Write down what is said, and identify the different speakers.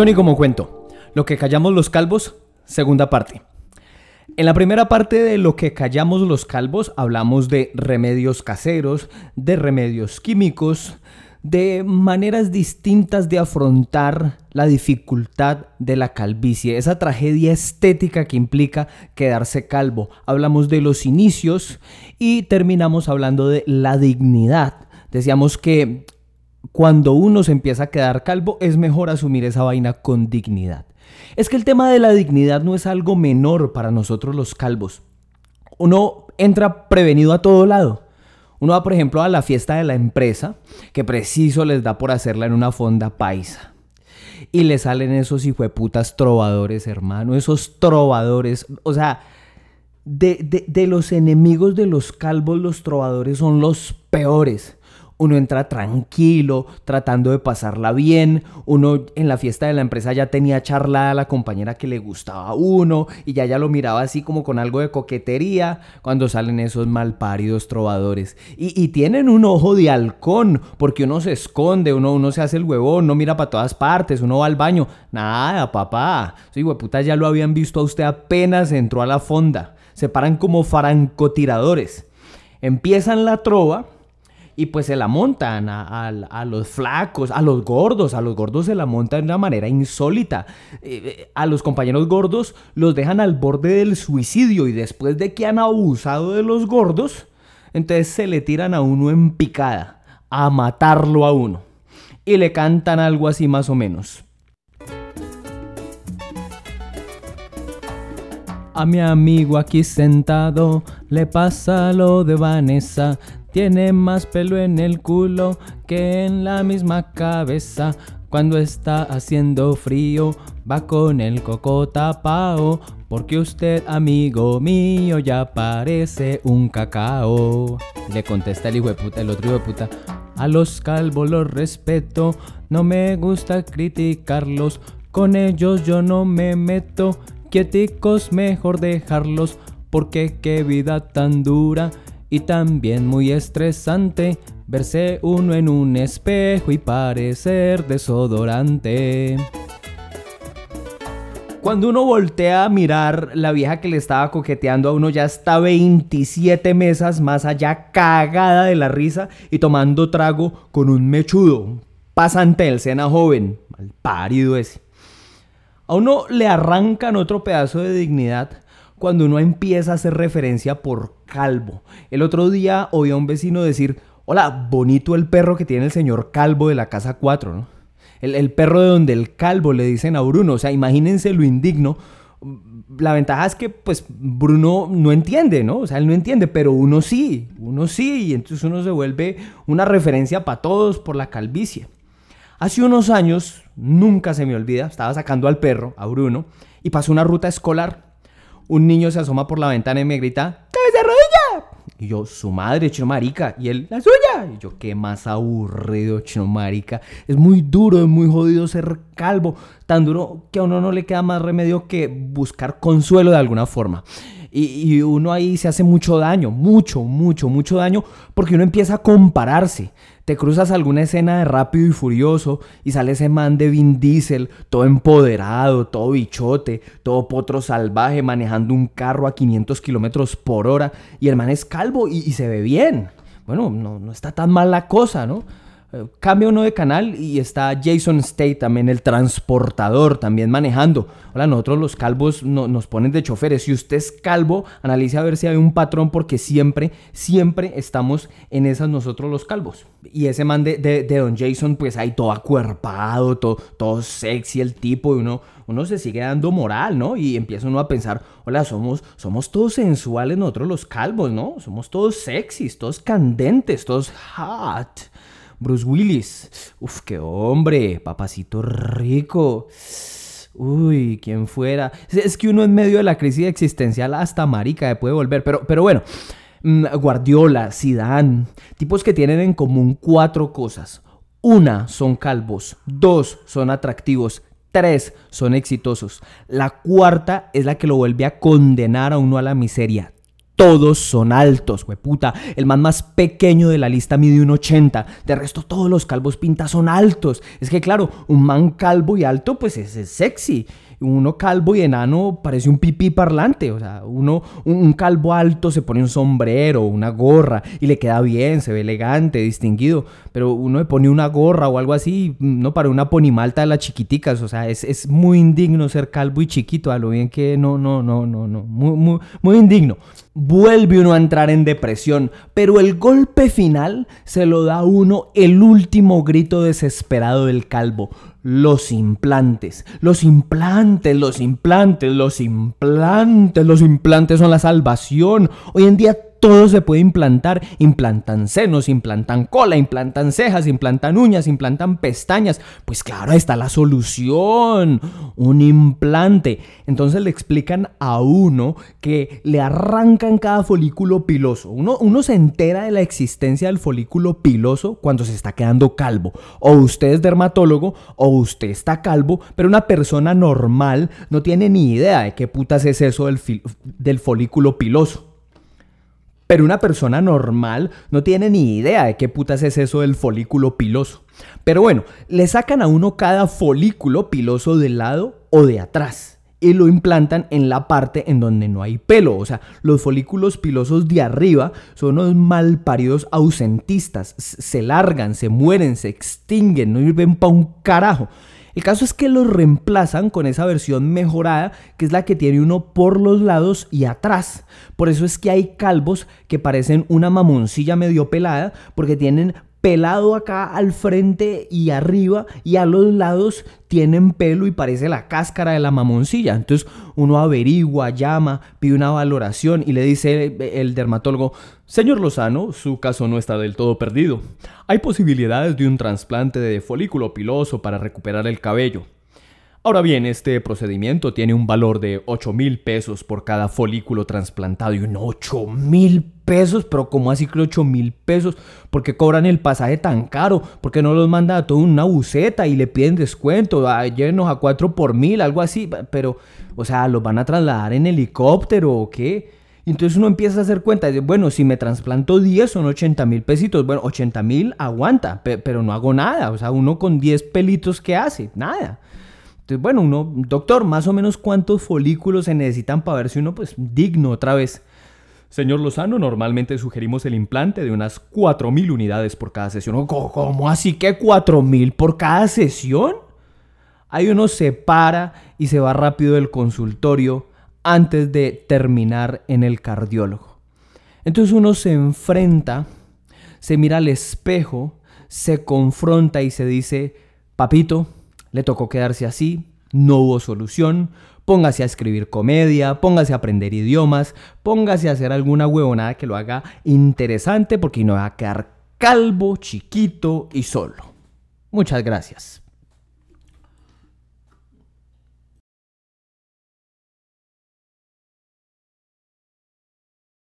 Speaker 1: Johnny como cuento. Lo que callamos los calvos, segunda parte. En la primera parte de lo que callamos los calvos hablamos de remedios caseros, de remedios químicos, de maneras distintas de afrontar la dificultad de la calvicie, esa tragedia estética que implica quedarse calvo. Hablamos de los inicios y terminamos hablando de la dignidad. Decíamos que cuando uno se empieza a quedar calvo es mejor asumir esa vaina con dignidad. Es que el tema de la dignidad no es algo menor para nosotros los calvos. Uno entra prevenido a todo lado. Uno va, por ejemplo, a la fiesta de la empresa, que preciso les da por hacerla en una fonda paisa. Y le salen esos hijueputas trovadores, hermano. Esos trovadores. O sea, de, de los enemigos de los calvos, los trovadores son los peores uno entra tranquilo, tratando de pasarla bien, uno en la fiesta de la empresa ya tenía charlada a la compañera que le gustaba a uno y ya ya lo miraba así como con algo de coquetería cuando salen esos malparidos trovadores. Y, tienen un ojo de halcón, porque uno se esconde, uno, uno se hace el huevón, no mira para todas partes, uno va al baño. Nada, papá. Sí, hueputa, ya lo habían visto a usted apenas entró a la fonda. Se paran como farancotiradores. Empiezan la trova y pues se la montan a, los flacos, a los gordos, a los gordos se la montan de una manera insólita. Eh, eh, a los compañeros gordos los dejan al borde del suicidio y después de que han abusado de los gordos, entonces se le tiran a uno en picada, a matarlo a uno. Y le cantan algo así más o menos. A mi amigo aquí sentado le pasa lo de Vanessa. Tiene más pelo en el culo que en la misma cabeza. Cuando está haciendo frío, va con el coco tapao. Porque usted, amigo mío, ya parece un cacao. Le contesta el hijo de puta, el otro hijo de puta. A los calvos los respeto, no me gusta criticarlos. Con ellos yo no me meto, quieticos mejor dejarlos. Porque qué vida tan dura y también muy estresante verse uno en un espejo y parecer desodorante. Cuando uno voltea a mirar, la vieja que le estaba coqueteando a uno ya está 27 mesas más allá cagada de la risa y tomando trago con un mechudo, pasante del sena joven, mal parido ese. A uno le arrancan otro pedazo de dignidad cuando uno empieza a hacer referencia por calvo. El otro día oí a un vecino decir, hola, bonito el perro que tiene el señor calvo de la casa 4, ¿no? El, perro de donde el calvo le dicen a Bruno, o sea, imagínense lo indigno. La ventaja es que, pues, Bruno no entiende, ¿no? O sea, él no entiende, pero uno sí, uno sí, y entonces uno se vuelve una referencia para todos por la calvicie. Hace unos años, nunca se me olvida, estaba sacando al perro, a Bruno, y pasó una ruta escolar un niño se asoma por la ventana y me grita, ¡Cabeza rodilla! Y yo, su madre, chino marica. Y él, la suya. Y yo, qué más aburrido, chino marica. Es muy duro, es muy jodido ser calvo. Tan duro que a uno no le queda más remedio que buscar consuelo de alguna forma. Y, uno ahí se hace mucho daño, mucho, mucho, mucho daño, porque uno empieza a compararse. Te cruzas alguna escena de rápido y furioso y sale ese man de Vin Diesel, todo empoderado, todo bichote, todo potro salvaje, manejando un carro a 500 kilómetros por hora, y el man es calvo y, y se ve bien. Bueno, no, no está tan mal la cosa, ¿no? Cambia uno de canal y está Jason State también, el transportador, también manejando. Hola, nosotros los calvos nos ponen de choferes. Si usted es calvo, analice a ver si hay un patrón porque siempre, siempre estamos en esas nosotros los calvos. Y ese man de, Don Jason, pues ahí todo acuerpado, todo, todo sexy el tipo y uno, uno se sigue dando moral, ¿no? Y empieza uno a pensar, hola, somos, somos todos sensuales nosotros los calvos, ¿no? Somos todos sexys, todos candentes, todos hot. Bruce Willis. Uf, qué hombre, papacito rico. Uy, quién fuera. Es que uno en medio de la crisis existencial hasta marica puede volver. Pero, pero bueno, mm, Guardiola, Zidane, tipos que tienen en común cuatro cosas. Una, son calvos. Dos, son atractivos. Tres, son exitosos. La cuarta es la que lo vuelve a condenar a uno a la miseria. Todos son altos, puta. El man más pequeño de la lista mide un 80. De resto, todos los calvos pintas son altos. Es que, claro, un man calvo y alto, pues es, es sexy uno calvo y enano parece un pipí parlante. O sea, uno, un, calvo alto se pone un sombrero, una gorra y le queda bien, se ve elegante, distinguido. Pero uno le pone una gorra o algo así, no para una ponimalta de las chiquiticas. O sea, es, es, muy indigno ser calvo y chiquito. A lo bien que no, no, no, no, no. Muy, muy, muy indigno. Vuelve uno a entrar en depresión, pero el golpe final se lo da uno el último grito desesperado del calvo los implantes, los implantes, los implantes, los implantes, los implantes son la salvación. Hoy en día todo se puede implantar. Implantan senos, implantan cola, implantan cejas, implantan uñas, implantan pestañas. Pues claro, ahí está la solución. Un implante. Entonces le explican a uno que le arrancan cada folículo piloso. Uno, uno se entera de la existencia del folículo piloso cuando se está quedando calvo. O usted es dermatólogo o usted está calvo, pero una persona normal no tiene ni idea de qué putas es eso del, del folículo piloso. Pero una persona normal no tiene ni idea de qué putas es eso del folículo piloso. Pero bueno, le sacan a uno cada folículo piloso de lado o de atrás y lo implantan en la parte en donde no hay pelo. O sea, los folículos pilosos de arriba son unos malparidos ausentistas. Se largan, se mueren, se extinguen, no sirven para un carajo. El caso es que los reemplazan con esa versión mejorada, que es la que tiene uno por los lados y atrás. Por eso es que hay calvos que parecen una mamoncilla medio pelada, porque tienen pelado acá al frente y arriba y a los lados tienen pelo y parece la cáscara de la mamoncilla. Entonces uno averigua, llama, pide una valoración y le dice el dermatólogo, señor Lozano, su caso no está del todo perdido. Hay posibilidades de un trasplante de folículo piloso para recuperar el cabello. Ahora bien, este procedimiento tiene un valor de 8 mil pesos por cada folículo trasplantado. Y un 8 mil pesos, pero ¿cómo así que 8 mil pesos? ¿Por qué cobran el pasaje tan caro? ¿Por qué no los manda a toda una buceta y le piden descuento? Ah, llévenos a 4 por mil, algo así. Pero, o sea, ¿los van a trasladar en helicóptero o qué? Entonces uno empieza a hacer cuenta, de, bueno, si me trasplanto 10 son 80 mil pesitos, bueno, 80 mil aguanta, pero no hago nada, o sea, uno con 10 pelitos, ¿qué hace? Nada bueno, uno, doctor, más o menos cuántos folículos se necesitan para ver si uno, pues, digno otra vez. Señor Lozano, normalmente sugerimos el implante de unas 4.000 unidades por cada sesión. ¿Cómo así que 4.000 por cada sesión? Ahí uno se para y se va rápido del consultorio antes de terminar en el cardiólogo. Entonces uno se enfrenta, se mira al espejo, se confronta y se dice, papito, le tocó quedarse así, no hubo solución, póngase a escribir comedia, póngase a aprender idiomas, póngase a hacer alguna huevonada que lo haga interesante porque no va a quedar calvo, chiquito y solo. Muchas gracias.